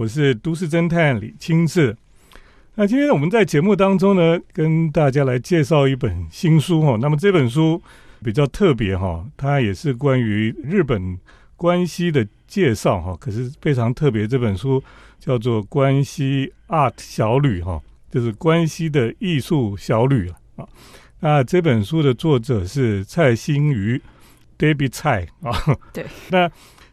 我是都市侦探李清志。那今天我们在节目当中呢，跟大家来介绍一本新书哈。那么这本书比较特别哈，它也是关于日本关西的介绍哈。可是非常特别，这本书叫做《关西 Art 小旅》哈，就是关西的艺术小旅啊。那这本书的作者是蔡新瑜，David 蔡啊。对。那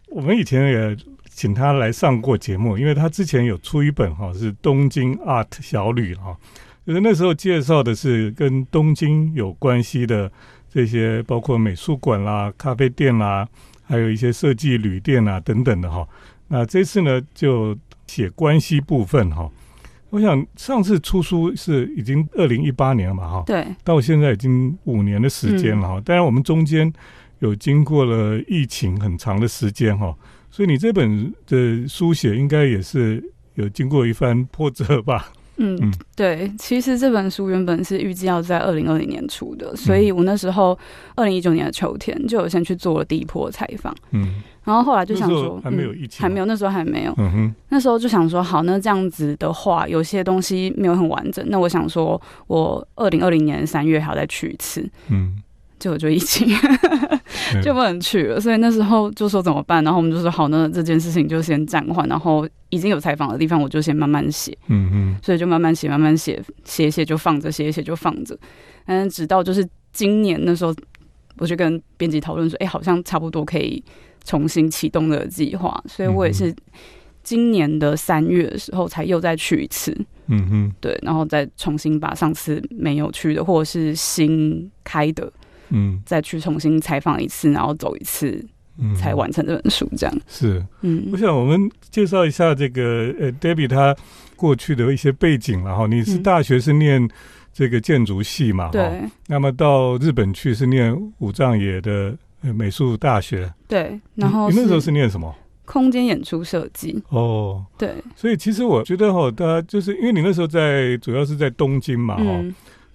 我们以前也。请他来上过节目，因为他之前有出一本哈，是《东京 Art 小旅》哈，就是那时候介绍的是跟东京有关系的这些，包括美术馆啦、咖啡店啦，还有一些设计旅店啊等等的哈。那这次呢，就写关系部分哈。我想上次出书是已经二零一八年了嘛哈，对，到现在已经五年的时间了哈。当然我们中间有经过了疫情很长的时间哈。所以你这本的书写应该也是有经过一番波折吧？嗯嗯，对。其实这本书原本是预计要在二零二零年出的，所以我那时候二零一九年的秋天就有先去做了第一波采访。嗯，然后后来就想说，还没有疫情，还没有，那时候还没有。嗯哼，那时候就想说，好，那这样子的话，有些东西没有很完整。那我想说，我二零二零年三月还要再去一次。嗯。就就疫情 就不能去了，所以那时候就说怎么办？然后我们就说好，那这件事情就先暂缓。然后已经有采访的地方，我就先慢慢写。嗯嗯，所以就慢慢写，慢慢写，写写就放着，写写就放着。嗯，直到就是今年那时候，我就跟编辑讨论说，哎，好像差不多可以重新启动的计划。所以我也是今年的三月的时候才又再去一次。嗯哼，对，然后再重新把上次没有去的或者是新开的。嗯，再去重新采访一次，然后走一次，嗯才完成这本书。这样是，嗯，我想我们介绍一下这个呃，Debbie 他过去的一些背景然后。你是大学是念这个建筑系嘛？对。那么到日本去是念武藏野的美术大学。对。然后你那时候是念什么？空间演出设计。哦。对。所以其实我觉得哈，大家就是因为你那时候在主要是在东京嘛，哈。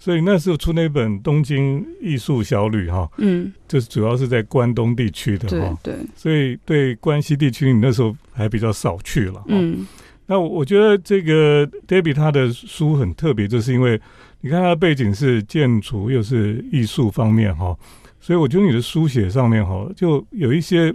所以那时候出那本《东京艺术小旅》哈，嗯，就是主要是在关东地区的哈，对，所以对关西地区你那时候还比较少去了，嗯，那我觉得这个 Debbie 他的书很特别，就是因为你看他的背景是建筑又是艺术方面哈，所以我觉得你的书写上面哈，就有一些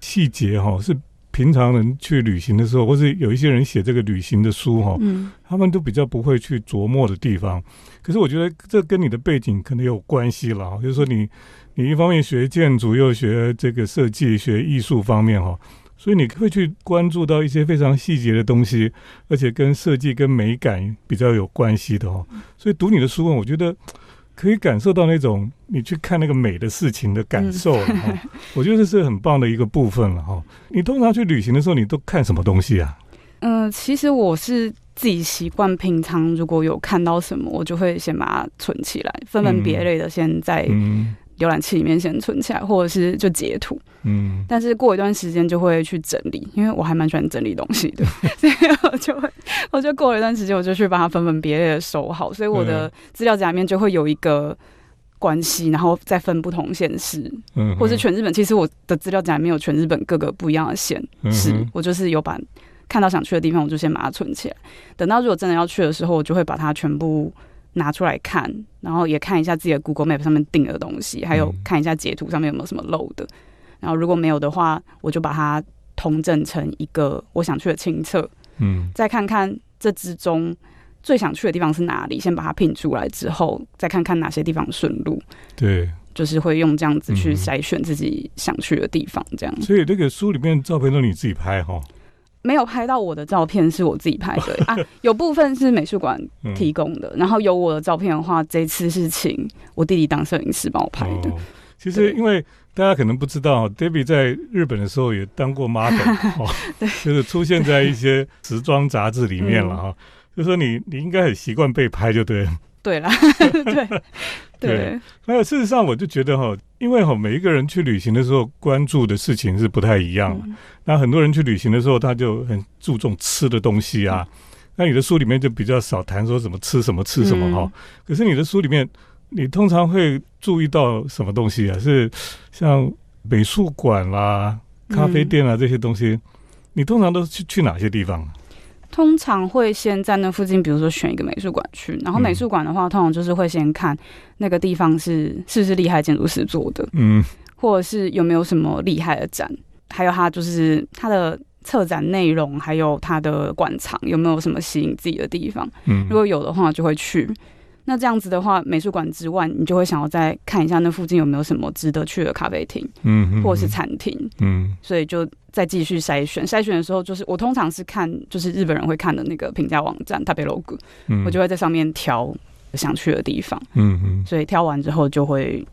细节哈是。平常人去旅行的时候，或是有一些人写这个旅行的书哈，嗯，他们都比较不会去琢磨的地方。可是我觉得这跟你的背景可能有关系了，就是说你你一方面学建筑，又学这个设计，学艺术方面哈，所以你会去关注到一些非常细节的东西，而且跟设计跟美感比较有关系的哈。所以读你的书，我觉得。可以感受到那种你去看那个美的事情的感受，我觉得这是很棒的一个部分了哈。你通常去旅行的时候，你都看什么东西啊？嗯，其实我是自己习惯，平常如果有看到什么，我就会先把它存起来，分门别类的先在。浏览器里面先存起来，或者是就截图。嗯，但是过一段时间就会去整理，因为我还蛮喜欢整理东西的，所以我就会，我就过了一段时间，我就去把它分门别类的收好。所以我的资料夹里面就会有一个关系，然后再分不同县市，嗯，或是全日本。其实我的资料夹里面有全日本各个不一样的县市，我就是有把看到想去的地方，我就先把它存起来。等到如果真的要去的时候，我就会把它全部。拿出来看，然后也看一下自己的 Google Map 上面订的东西，还有看一下截图上面有没有什么漏的。然后如果没有的话，我就把它通证成一个我想去的清册。嗯，再看看这之中最想去的地方是哪里，先把它拼出来之后，再看看哪些地方顺路。对，就是会用这样子去筛选自己想去的地方，这样。所以那个书里面照片都你自己拍哈。没有拍到我的照片，是我自己拍的 啊。有部分是美术馆提供的，然后有我的照片的话，这次是请我弟弟当摄影师帮我拍的。其实，因为大家可能不知道，Debbie 在日本的时候也当过 model，对，就是出现在一些时装杂志里面了哈。就说你，你应该很习惯被拍，就对。对了，对 对。还有事实上，我就觉得哈，因为哈，每一个人去旅行的时候，关注的事情是不太一样。那很多人去旅行的时候，他就很注重吃的东西啊。那你的书里面就比较少谈说什么吃什么吃什么哈。可是你的书里面，你通常会注意到什么东西啊？是像美术馆啦、咖啡店啊这些东西，你通常都是去去哪些地方？通常会先在那附近，比如说选一个美术馆去，然后美术馆的话，通常就是会先看那个地方是是不是厉害建筑师做的，嗯，或者是有没有什么厉害的展，还有它就是它的策展内容，还有它的馆藏有没有什么吸引自己的地方，嗯，如果有的话就会去。那这样子的话，美术馆之外，你就会想要再看一下那附近有没有什么值得去的咖啡厅，嗯，或者是餐厅，嗯，所以就再继续筛选。筛选的时候，就是我通常是看，就是日本人会看的那个评价网站 t a b l o g 我就会在上面挑想去的地方，嗯嗯，所以挑完之后就会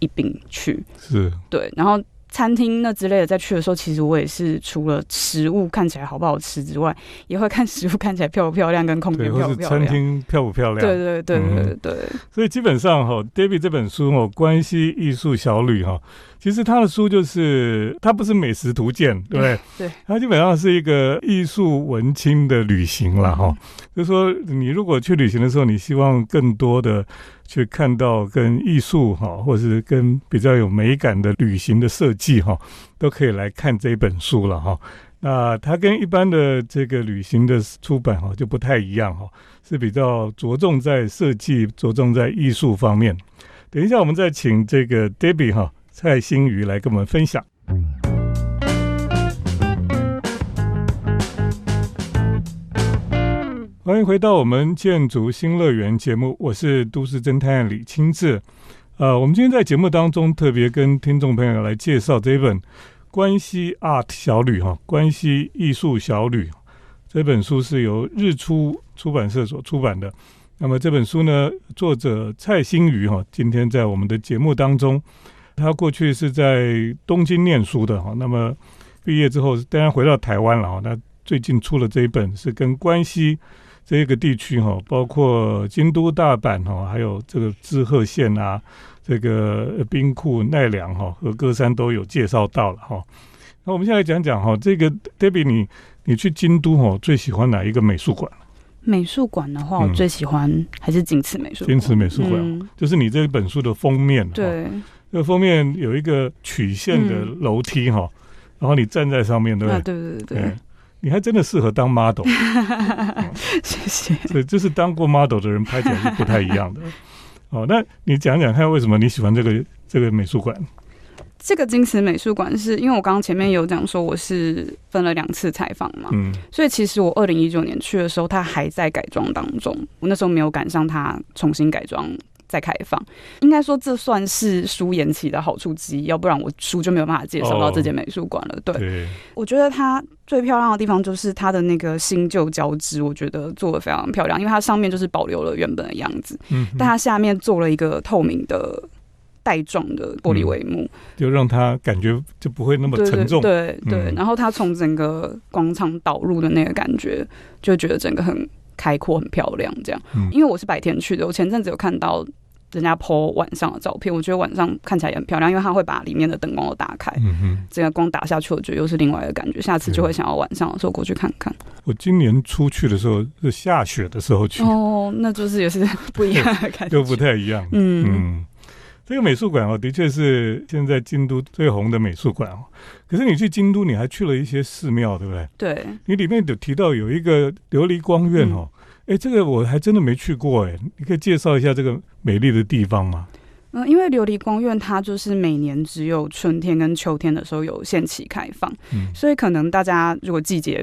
一并去，是对，然后。餐厅那之类的，在去的时候，其实我也是除了食物看起来好不好吃之外，也会看食物看起来漂不漂亮，跟空间漂不漂亮。餐厅漂不漂亮？对对对对对。所以基本上哈，David 这本书哦，《关系艺术小旅》哈。其实他的书就是，他不是美食图鉴，对不对？对，他基本上是一个艺术文青的旅行了哈。就是说，你如果去旅行的时候，你希望更多的去看到跟艺术哈，或者是跟比较有美感的旅行的设计哈，都可以来看这本书了哈。那它跟一般的这个旅行的出版哈就不太一样哈，是比较着重在设计、着重在艺术方面。等一下，我们再请这个 Debbie 哈。蔡新宇来跟我们分享。欢迎回到我们建筑新乐园节目，我是都市侦探李清志。呃，我们今天在节目当中特别跟听众朋友来介绍这本《关西 Art 小旅》哈，《关西艺术小旅》这本书是由日出出版社所出版的。那么这本书呢，作者蔡新宇哈，今天在我们的节目当中。他过去是在东京念书的哈，那么毕业之后当然回到台湾了哈。那最近出了这一本是跟关西这一个地区哈，包括京都、大阪哈，还有这个滋贺县啊，这个兵库、奈良哈和歌山都有介绍到了哈。那我们现在讲讲哈，这个 Debbie，你你去京都哈，最喜欢哪一个美术馆？美术馆的话，我最喜欢还是京瓷美术。京瓷美术馆就是你这本书的封面。对。这个封面有一个曲线的楼梯哈，然后你站在上面，对不对？对对对，你还真的适合当 model。谢谢。对，就是当过 model 的人拍起来是不太一样的。哦，那你讲讲看，为什么你喜欢这个这个美术馆？这个金石美术馆是因为我刚刚前面有讲说我是分了两次采访嘛，嗯，所以其实我二零一九年去的时候，它还在改装当中，我那时候没有赶上它重新改装。再开放，应该说这算是书延期的好处之一，要不然我书就没有办法介绍到这间美术馆了。对，我觉得它最漂亮的地方就是它的那个新旧交织，我觉得做的非常漂亮，因为它上面就是保留了原本的样子，嗯，但它下面做了一个透明的带状的玻璃帷幕，就让它感觉就不会那么沉重。对对，然后它从整个广场导入的那个感觉，就觉得整个很开阔、很漂亮。这样，因为我是白天去的，我前阵子有看到。人家 po 晚上的照片，我觉得晚上看起来也很漂亮，因为它会把里面的灯光都打开，嗯这个光打下去，我觉得又是另外一个感觉。下次就会想要晚上的时候过去看看。我今年出去的时候是下雪的时候去，哦，那就是也是不一样的感觉，又不太一样。嗯嗯，这个美术馆哦，的确是现在京都最红的美术馆哦。可是你去京都，你还去了一些寺庙，对不对？对，你里面有提到有一个琉璃光院哦。哎，这个我还真的没去过哎，你可以介绍一下这个美丽的地方吗？嗯，因为琉璃光院它就是每年只有春天跟秋天的时候有限期开放，嗯，所以可能大家如果季节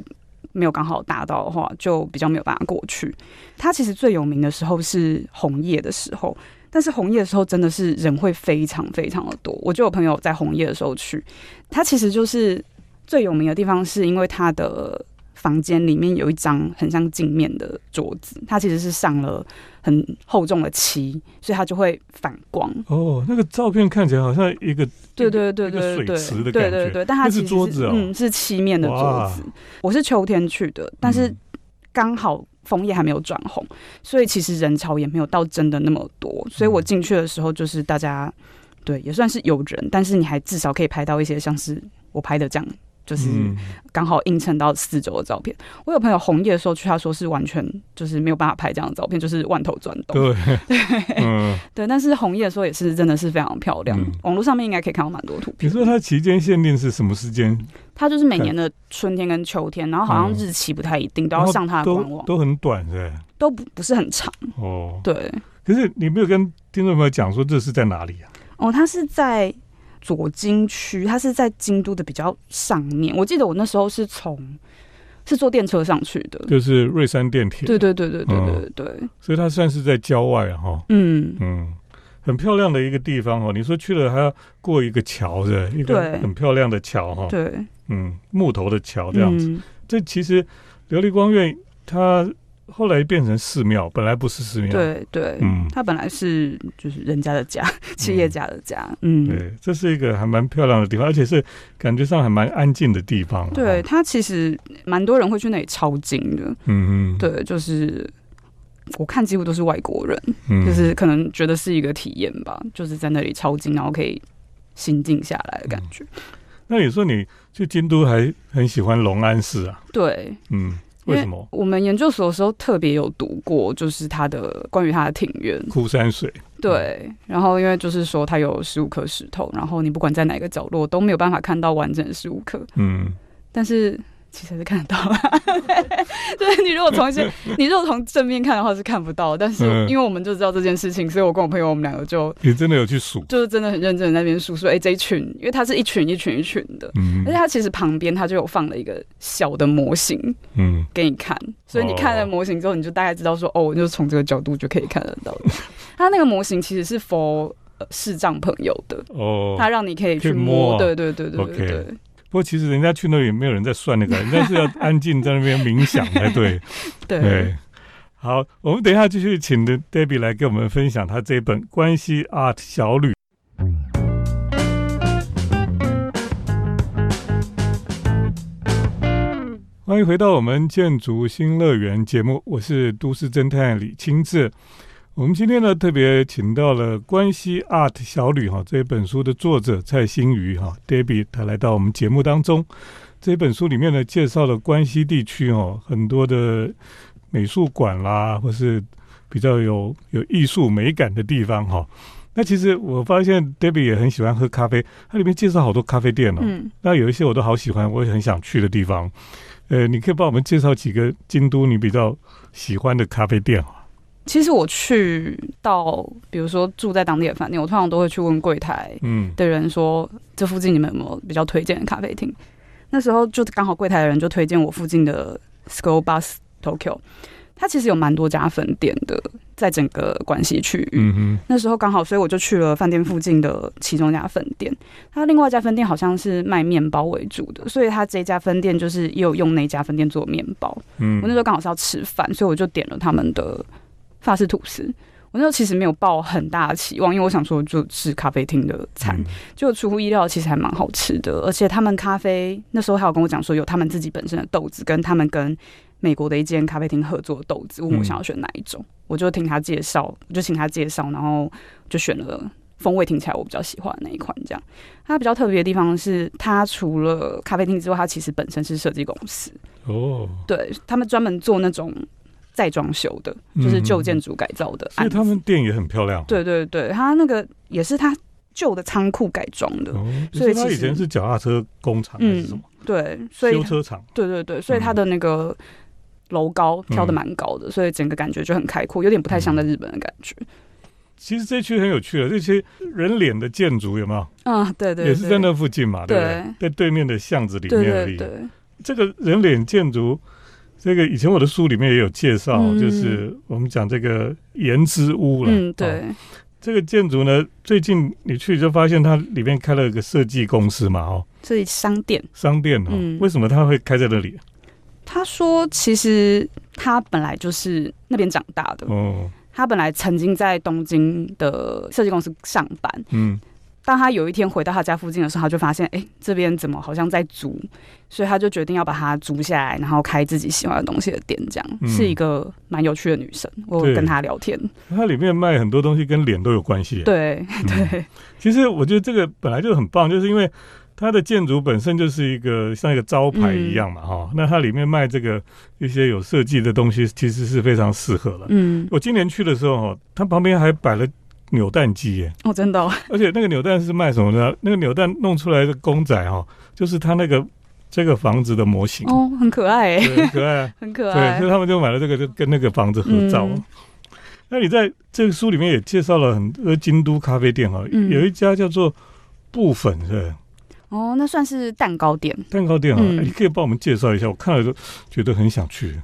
没有刚好达到的话，就比较没有办法过去。它其实最有名的时候是红叶的时候，但是红叶的时候真的是人会非常非常的多。我就有朋友在红叶的时候去，它其实就是最有名的地方，是因为它的。房间里面有一张很像镜面的桌子，它其实是上了很厚重的漆，所以它就会反光。哦，那个照片看起来好像一个对对对对水池的感觉，对对对，但它是桌子哦，嗯，是漆面的桌子。我是秋天去的，但是刚好枫叶还没有转红，所以其实人潮也没有到真的那么多。所以我进去的时候，就是大家对也算是有人，但是你还至少可以拍到一些像是我拍的这样。就是刚好映衬到四周的照片。我有朋友红叶的时候去，他说是完全就是没有办法拍这样的照片，就是万头转动。对 对对，但是红叶的时候也是真的是非常漂亮。网络上面应该可以看到蛮多图片。你说它期间限定是什么时间？它就是每年的春天跟秋天，然后好像日期不太一定，都要上它的官网。都很短是？都不不是很长哦。对。可是你没有跟听众朋友讲说这是在哪里啊？哦，它是在。左京区，它是在京都的比较上面。我记得我那时候是从是坐电车上去的，就是瑞山电铁。对对对对对对对。所以它算是在郊外哈。嗯嗯，很漂亮的一个地方哦。你说去了还要过一个桥的？一个很漂亮的桥哈。对。嗯，木头的桥这样子。这其实琉璃光院它。后来变成寺庙，本来不是寺庙。对对，嗯，它本来是就是人家的家，企业家的家。嗯，对，这是一个还蛮漂亮的地方，而且是感觉上还蛮安静的地方。对，它其实蛮多人会去那里抄经的。嗯嗯，对，就是我看几乎都是外国人，就是可能觉得是一个体验吧，就是在那里抄经，然后可以心静下来的感觉。那你说你去京都还很喜欢龙安寺啊？对，嗯。为什么？我们研究所的时候特别有读过，就是他的关于他的庭院枯山水。对，然后因为就是说他有十五颗石头，然后你不管在哪个角落都没有办法看到完整的十五颗。嗯，但是。其实是看得到。了，对你如果从一些 你如果从正面看的话是看不到，但是因为我们就知道这件事情，所以我跟我朋友我们两个就也真的有去数，就是真的很认真在那边数说，哎，这一群，因为它是一群一群一群的，而且它其实旁边它就有放了一个小的模型，嗯，给你看，所以你看了模型之后，你就大概知道说，哦，就是从这个角度就可以看得到。它那个模型其实是 for 视障朋友的。哦，它让你可以去摸，对对对对对对。不过其实人家去那里没有人在算那个，人家是要安静在那边冥想才对。对，好，我们等一下继续请的 Debbie 来跟我们分享他这本《关系 Art 小旅》。欢迎回到我们建筑新乐园节目，我是都市侦探李清志。我们今天呢特别请到了《关西 Art 小旅》哈这本书的作者蔡新瑜哈 Debbie，他来到我们节目当中。这本书里面呢介绍了关西地区哦很多的美术馆啦，或是比较有有艺术美感的地方哈。那其实我发现 Debbie 也很喜欢喝咖啡，它里面介绍好多咖啡店哦。嗯。那有一些我都好喜欢，我也很想去的地方。呃，你可以帮我们介绍几个京都你比较喜欢的咖啡店啊？其实我去到，比如说住在当地的饭店，我通常都会去问柜台的人说，这附近你们有没有比较推荐的咖啡厅？那时候就刚好柜台的人就推荐我附近的 School Bus Tokyo，它其实有蛮多家分店的，在整个关西区域。嗯哼，那时候刚好，所以我就去了饭店附近的其中一家分店。它另外一家分店好像是卖面包为主的，所以它这家分店就是也有用那家分店做面包。嗯，我那时候刚好是要吃饭，所以我就点了他们的。法式吐司，我那时候其实没有抱很大的期望，因为我想说就吃咖啡厅的餐，就出乎意料，其实还蛮好吃的。而且他们咖啡那时候还有跟我讲说，有他们自己本身的豆子，跟他们跟美国的一间咖啡厅合作的豆子，问我想要选哪一种，我就听他介绍，我就请他介绍，然后就选了风味听起来我比较喜欢的那一款。这样，它比较特别的地方是，它除了咖啡厅之外，它其实本身是设计公司哦，对他们专门做那种。再装修的，就是旧建筑改造的，所以他们店也很漂亮。对对对，他那个也是他旧的仓库改装的，所以他以前是脚踏车工厂还是什么？对，所以修车厂。对对对，所以他的那个楼高挑的蛮高的，所以整个感觉就很开阔，有点不太像在日本的感觉。其实这区很有趣的，这些人脸的建筑有没有？啊，对对，也是在那附近嘛，对不对？在对面的巷子里面而已。这个人脸建筑。这个以前我的书里面也有介绍，就是我们讲这个岩之屋了。嗯，对。这个建筑呢，最近你去就发现它里面开了一个设计公司嘛，哦，这商店。商店哦，为什么它会开在那里？他说，其实他本来就是那边长大的。哦。他本来曾经在东京的设计公司上班。嗯。当他有一天回到他家附近的时候，他就发现，哎，这边怎么好像在租？所以他就决定要把它租下来，然后开自己喜欢的东西的店。这样是一个蛮有趣的女生。我跟她聊天，它里面卖很多东西跟脸都有关系。对对，其实我觉得这个本来就很棒，就是因为它的建筑本身就是一个像一个招牌一样嘛，哈。那它里面卖这个一些有设计的东西，其实是非常适合的。嗯，我今年去的时候，哈，它旁边还摆了扭蛋机耶。哦，真的。哦而且那个扭蛋是卖什么呢？那个扭蛋弄出来的公仔，哈，就是他那个这个房子的模型。哦，很可爱，很可爱，很可爱。对，所以他们就买了这个，就跟那个房子合照。那你在这个书里面也介绍了很多京都咖啡店哈，有一家叫做布粉是。哦，那算是蛋糕店。蛋糕店啊，你可以帮我们介绍一下，我看了就觉得很想去。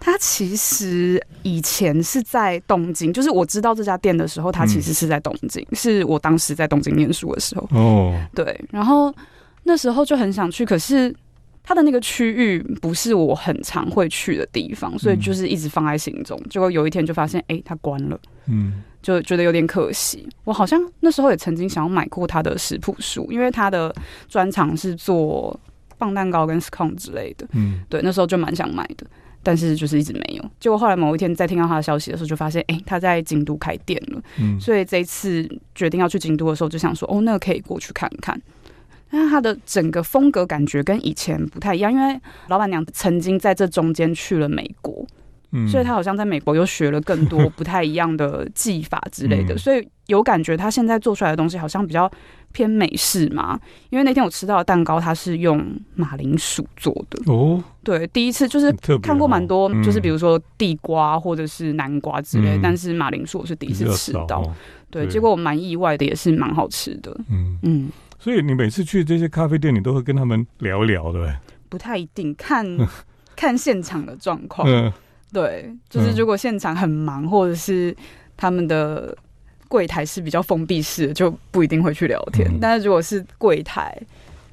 它其实以前是在东京，就是我知道这家店的时候，它其实是在东京，是我当时在东京念书的时候。哦，对，然后那时候就很想去，可是它的那个区域不是我很常会去的地方，所以就是一直放在心中。结果有一天就发现，哎，它关了。嗯。就觉得有点可惜。我好像那时候也曾经想要买过他的食谱书，因为他的专长是做棒蛋糕跟 scone 之类的。嗯，对，那时候就蛮想买的，但是就是一直没有。结果后来某一天在听到他的消息的时候，就发现，哎，他在京都开店了。嗯，所以这一次决定要去京都的时候，就想说，哦，那个可以过去看看。但是他的整个风格感觉跟以前不太一样，因为老板娘曾经在这中间去了美国。所以他好像在美国又学了更多不太一样的技法之类的，所以有感觉他现在做出来的东西好像比较偏美式嘛。因为那天我吃到的蛋糕，它是用马铃薯做的。哦。对，第一次就是看过蛮多，就是比如说地瓜或者是南瓜之类，但是马铃薯我是第一次吃到。对，结果我蛮意外的，也是蛮好吃的。嗯。嗯，所以你每次去这些咖啡店，你都会跟他们聊聊，对不太一定，看 看现场的状况。对，就是如果现场很忙，或者是他们的柜台是比较封闭式的，就不一定会去聊天。但是如果是柜台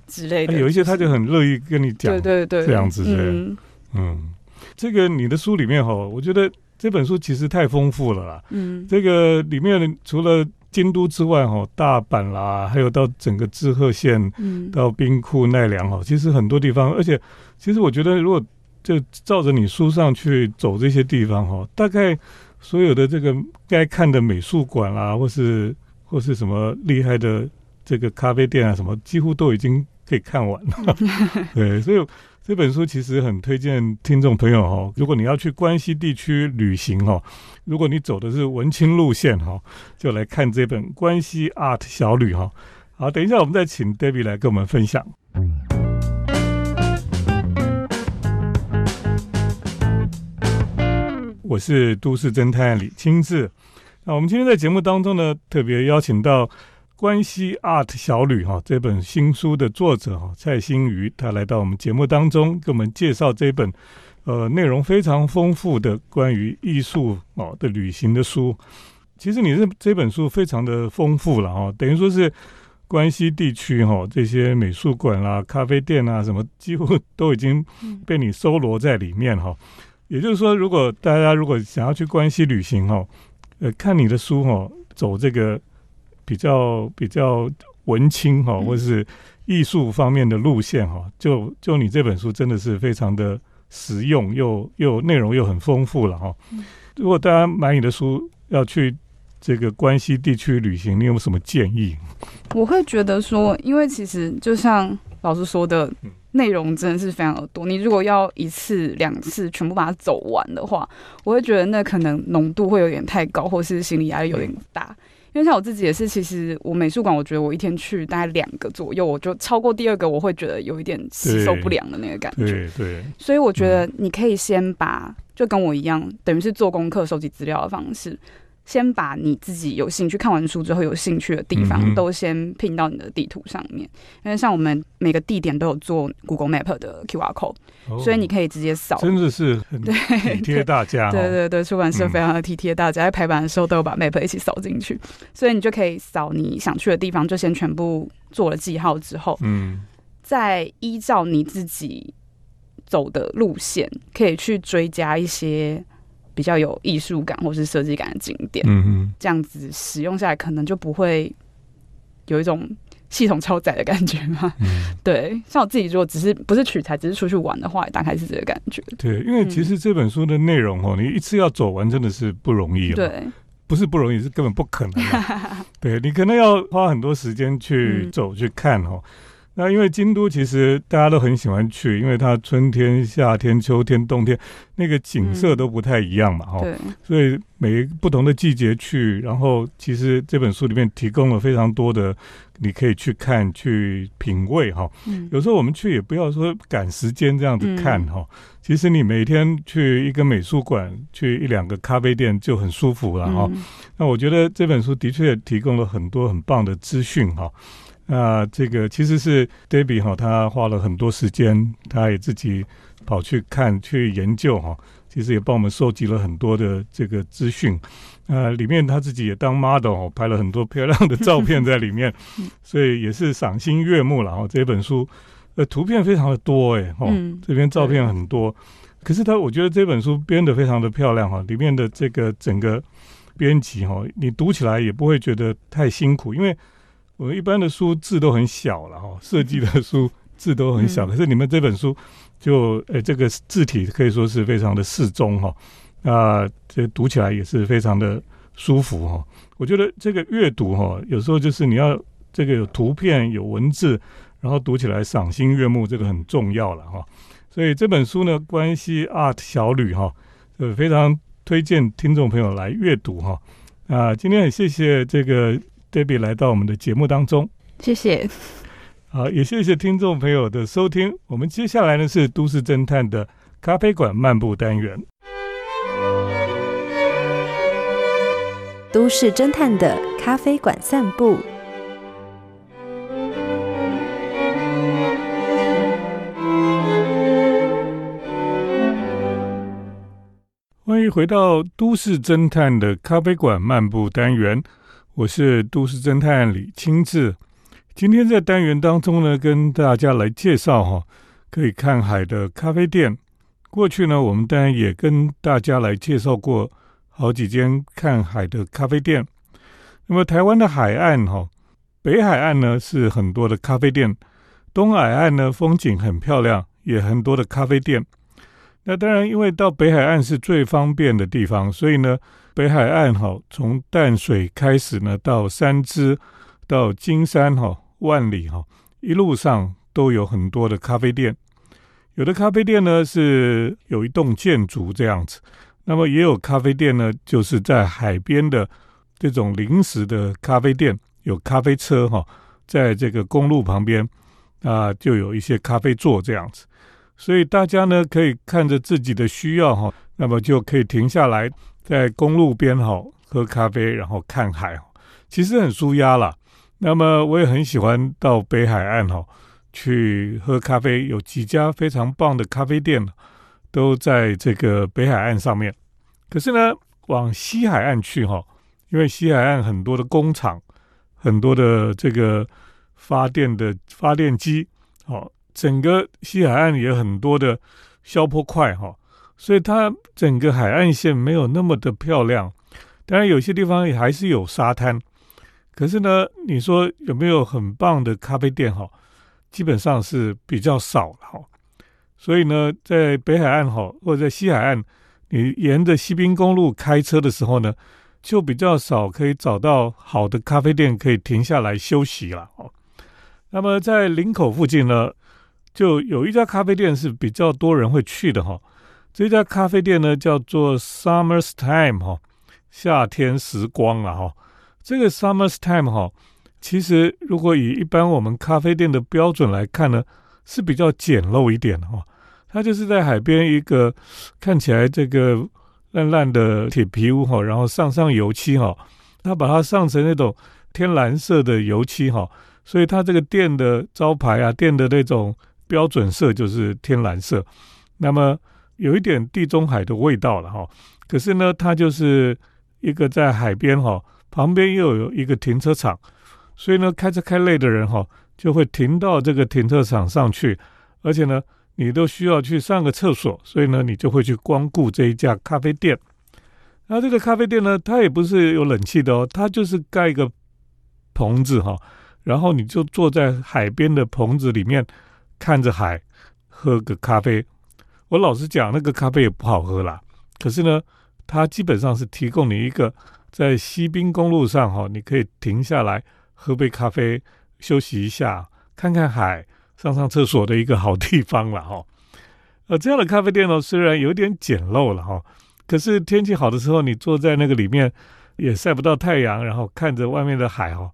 之类的，有一些他就很乐意跟你讲，对对对，这样子的。嗯，这个你的书里面哈，我觉得这本书其实太丰富了啦。嗯，这个里面除了京都之外哈，大阪啦，还有到整个滋贺县，嗯，到兵库奈良哈，其实很多地方，而且其实我觉得如果就照着你书上去走这些地方哈，大概所有的这个该看的美术馆啦，或是或是什么厉害的这个咖啡店啊，什么几乎都已经可以看完了。对，所以这本书其实很推荐听众朋友哈，如果你要去关西地区旅行哈，如果你走的是文青路线哈，就来看这本《关西 Art 小旅》哈。好，等一下我们再请 Debbie 来跟我们分享。我是都市侦探李清志。那我们今天在节目当中呢，特别邀请到《关西 Art 小旅》哈这本新书的作者哈蔡新瑜，他来到我们节目当中，给我们介绍这本呃内容非常丰富的关于艺术哦的旅行的书。其实你这这本书非常的丰富了哈，等于说是关西地区哈这些美术馆啦、咖啡店啊什么，几乎都已经被你收罗在里面哈。也就是说，如果大家如果想要去关西旅行哈，呃，看你的书哈，走这个比较比较文青哈，或是艺术方面的路线哈，就就你这本书真的是非常的实用，又又内容又很丰富了哈。如果大家买你的书要去这个关西地区旅行，你有什么建议？我会觉得说，因为其实就像老师说的。内容真的是非常的多，你如果要一次两次全部把它走完的话，我会觉得那可能浓度会有点太高，或是心理压力有点大。因为像我自己也是，其实我美术馆，我觉得我一天去大概两个左右，我就超过第二个，我会觉得有一点吸收不良的那个感觉。对，所以我觉得你可以先把，就跟我一样，等于是做功课、收集资料的方式。先把你自己有兴趣看完书之后有兴趣的地方都先拼到你的地图上面，因为像我们每个地点都有做 Google Map 的 QR code，所以你可以直接扫。真的是很体贴大家。对对对，出版社非常的体贴大家，在排版的时候都有把 Map 一起扫进去，所以你就可以扫你想去的地方，就先全部做了记号之后，嗯，再依照你自己走的路线，可以去追加一些。比较有艺术感或是设计感的景点，嗯嗯，这样子使用下来可能就不会有一种系统超载的感觉嘛。对，像我自己如果只是不是取材，只是出去玩的话，大概是这个感觉。对，因为其实这本书的内容哦，你一次要走完真的是不容易。对，不是不容易，是根本不可能。对你可能要花很多时间去走去看哦。那因为京都其实大家都很喜欢去，因为它春天、夏天、秋天、冬天那个景色都不太一样嘛，哈。对。所以每不同的季节去，然后其实这本书里面提供了非常多的你可以去看、去品味，哈。嗯。有时候我们去也不要说赶时间这样子看，哈。其实你每天去一个美术馆、去一两个咖啡店就很舒服了，哈。那我觉得这本书的确提供了很多很棒的资讯，哈。那这个其实是 Debbie 哈，他花了很多时间，他也自己跑去看、去研究哈。其实也帮我们收集了很多的这个资讯。呃，里面他自己也当 model 拍了很多漂亮的照片在里面，所以也是赏心悦目了哈。这本书呃图片非常的多哎，哦，这边照片很多。可是他我觉得这本书编的非常的漂亮哈，里面的这个整个编辑哈，你读起来也不会觉得太辛苦，因为。我们一般的书字都很小了哈，设计的书字都很小，可是你们这本书就呃这个字体可以说是非常的适中哈，啊这读起来也是非常的舒服哈。我觉得这个阅读哈，有时候就是你要这个有图片有文字，然后读起来赏心悦目，这个很重要了哈。所以这本书呢，关系 Art 小旅哈，呃非常推荐听众朋友来阅读哈。啊，今天很谢谢这个。Debbie 来到我们的节目当中，谢谢。好，也谢谢听众朋友的收听。我们接下来呢是都市侦探的咖啡馆漫步单元。都市侦探的咖啡馆散步。欢迎回到都市侦探的咖啡馆漫步单元。我是都市侦探李清志，今天在单元当中呢，跟大家来介绍哈，可以看海的咖啡店。过去呢，我们当然也跟大家来介绍过好几间看海的咖啡店。那么台湾的海岸哈，北海岸呢是很多的咖啡店，东海岸呢风景很漂亮，也很多的咖啡店。那当然，因为到北海岸是最方便的地方，所以呢。北海岸哈，从淡水开始呢，到三支，到金山哈，万里哈，一路上都有很多的咖啡店。有的咖啡店呢是有一栋建筑这样子，那么也有咖啡店呢，就是在海边的这种临时的咖啡店，有咖啡车哈，在这个公路旁边啊，就有一些咖啡座这样子。所以大家呢可以看着自己的需要哈，那么就可以停下来。在公路边哈喝咖啡，然后看海，其实很舒压了。那么我也很喜欢到北海岸哈去喝咖啡，有几家非常棒的咖啡店都在这个北海岸上面。可是呢，往西海岸去哈，因为西海岸很多的工厂，很多的这个发电的发电机，哦，整个西海岸也很多的消坡块哈。所以它整个海岸线没有那么的漂亮，当然有些地方也还是有沙滩，可是呢，你说有没有很棒的咖啡店哈？基本上是比较少了哈。所以呢，在北海岸哈，或者在西海岸，你沿着西滨公路开车的时候呢，就比较少可以找到好的咖啡店可以停下来休息了哦。那么在林口附近呢，就有一家咖啡店是比较多人会去的哈。这家咖啡店呢，叫做 Summer's Time 哈，夏天时光啊哈。这个 Summer's Time 哈，其实如果以一般我们咖啡店的标准来看呢，是比较简陋一点哈。它就是在海边一个看起来这个烂烂的铁皮屋哈，然后上上油漆哈，它把它上成那种天蓝色的油漆哈，所以它这个店的招牌啊，店的那种标准色就是天蓝色。那么有一点地中海的味道了哈，可是呢，它就是一个在海边哈，旁边又有一个停车场，所以呢，开车开累的人哈，就会停到这个停车场上去，而且呢，你都需要去上个厕所，所以呢，你就会去光顾这一家咖啡店。那这个咖啡店呢，它也不是有冷气的哦，它就是盖一个棚子哈，然后你就坐在海边的棚子里面，看着海，喝个咖啡。我老实讲，那个咖啡也不好喝啦。可是呢，它基本上是提供你一个在西滨公路上哈，你可以停下来喝杯咖啡，休息一下，看看海、上上厕所的一个好地方了哈。呃，这样的咖啡店呢，虽然有点简陋了哈，可是天气好的时候，你坐在那个里面也晒不到太阳，然后看着外面的海哦，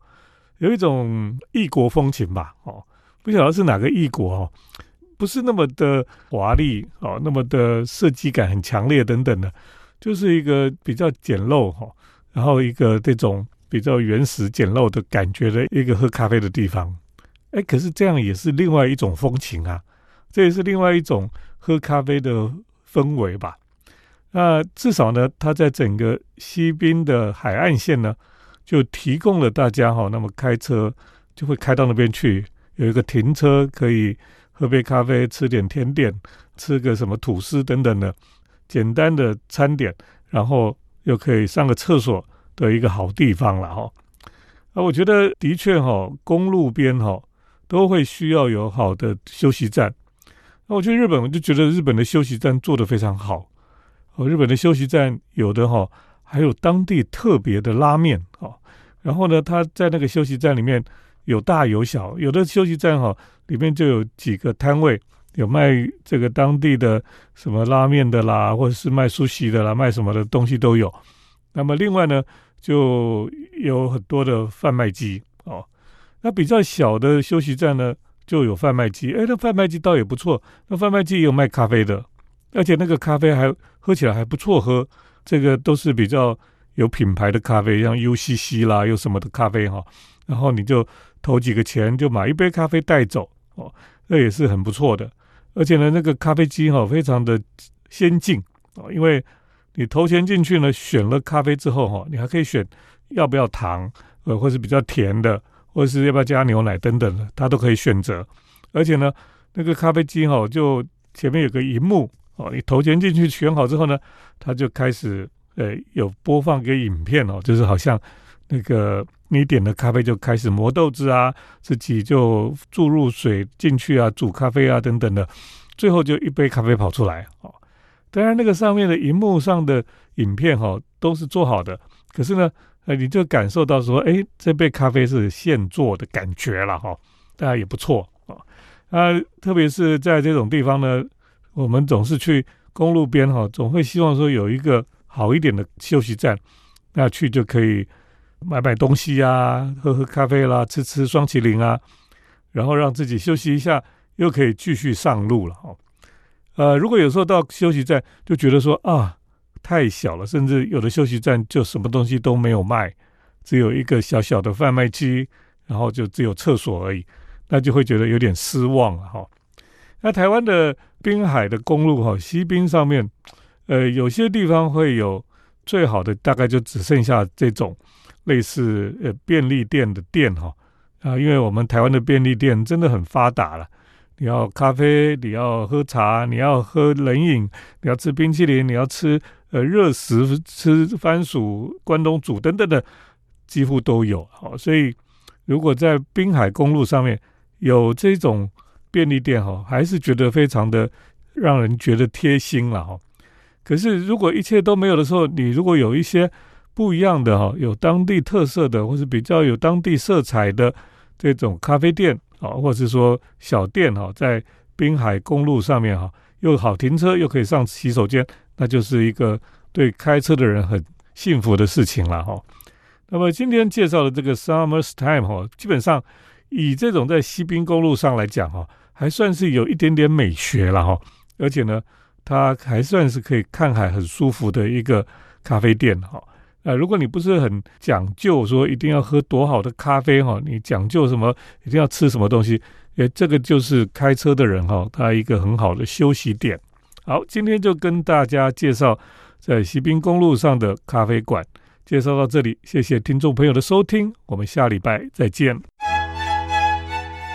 有一种异国风情吧。哦，不晓得是哪个异国哦，不是那么的华丽哦，那么的设计感很强烈等等的，就是一个比较简陋哈，然后一个这种比较原始简陋的感觉的一个喝咖啡的地方。哎，可是这样也是另外一种风情啊，这也是另外一种喝咖啡的氛围吧。那至少呢，它在整个西滨的海岸线呢，就提供了大家哈，那么开车就会开到那边去，有一个停车可以喝杯咖啡，吃点甜点，吃个什么吐司等等的简单的餐点，然后又可以上个厕所的一个好地方了哈。啊，我觉得的确哈，公路边哈。都会需要有好的休息站。那我去日本，我就觉得日本的休息站做得非常好。哦，日本的休息站有的哈，还有当地特别的拉面哦。然后呢，他在那个休息站里面有大有小，有的休息站哈里面就有几个摊位，有卖这个当地的什么拉面的啦，或者是卖苏西的啦，卖什么的东西都有。那么另外呢，就有很多的贩卖机哦。那比较小的休息站呢，就有贩卖机。哎，那贩卖机倒也不错。那贩卖机也有卖咖啡的，而且那个咖啡还喝起来还不错喝。这个都是比较有品牌的咖啡，像 UCC 啦，有什么的咖啡哈。然后你就投几个钱，就买一杯咖啡带走哦，那也是很不错的。而且呢，那个咖啡机哈，非常的先进哦，因为你投钱进去呢，选了咖啡之后哈，你还可以选要不要糖，呃，或是比较甜的。或是要不要加牛奶等等的，它都可以选择。而且呢，那个咖啡机哈，就前面有个荧幕哦，你投钱进去选好之后呢，它就开始呃有播放个影片哦，就是好像那个你点的咖啡就开始磨豆子啊，自己就注入水进去啊，煮咖啡啊等等的，最后就一杯咖啡跑出来哦。当然那个上面的荧幕上的影片哈都是做好的，可是呢。呃，你就感受到说，哎，这杯咖啡是现做的感觉了哈，当然也不错啊。啊，特别是在这种地方呢，我们总是去公路边哈，总会希望说有一个好一点的休息站，那去就可以买买东西啊，喝喝咖啡啦，吃吃双麒麟啊，然后让自己休息一下，又可以继续上路了哈。呃，如果有时候到休息站就觉得说啊。太小了，甚至有的休息站就什么东西都没有卖，只有一个小小的贩卖机，然后就只有厕所而已，那就会觉得有点失望了哈。那台湾的滨海的公路哈，西滨上面，呃，有些地方会有最好的，大概就只剩下这种类似呃便利店的店哈啊，因为我们台湾的便利店真的很发达了。你要咖啡，你要喝茶，你要喝冷饮，你要吃冰淇淋，你要吃呃热食，吃番薯、关东煮等等的，几乎都有。好，所以如果在滨海公路上面有这种便利店，哈，还是觉得非常的让人觉得贴心了，哈。可是如果一切都没有的时候，你如果有一些不一样的，哈，有当地特色的，或是比较有当地色彩的这种咖啡店。啊，或是说小店哈，在滨海公路上面哈，又好停车，又可以上洗手间，那就是一个对开车的人很幸福的事情了哈。那么今天介绍的这个 Summer's Time 哈，基本上以这种在西滨公路上来讲哈，还算是有一点点美学了哈，而且呢，它还算是可以看海很舒服的一个咖啡店哈。呃，如果你不是很讲究，说一定要喝多好的咖啡哈，你讲究什么，一定要吃什么东西，诶，这个就是开车的人哈，他一个很好的休息点。好，今天就跟大家介绍在西滨公路上的咖啡馆，介绍到这里，谢谢听众朋友的收听，我们下礼拜再见。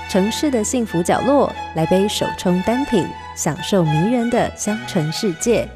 城市的幸福角落，来杯手冲单品，享受迷人的香醇世界。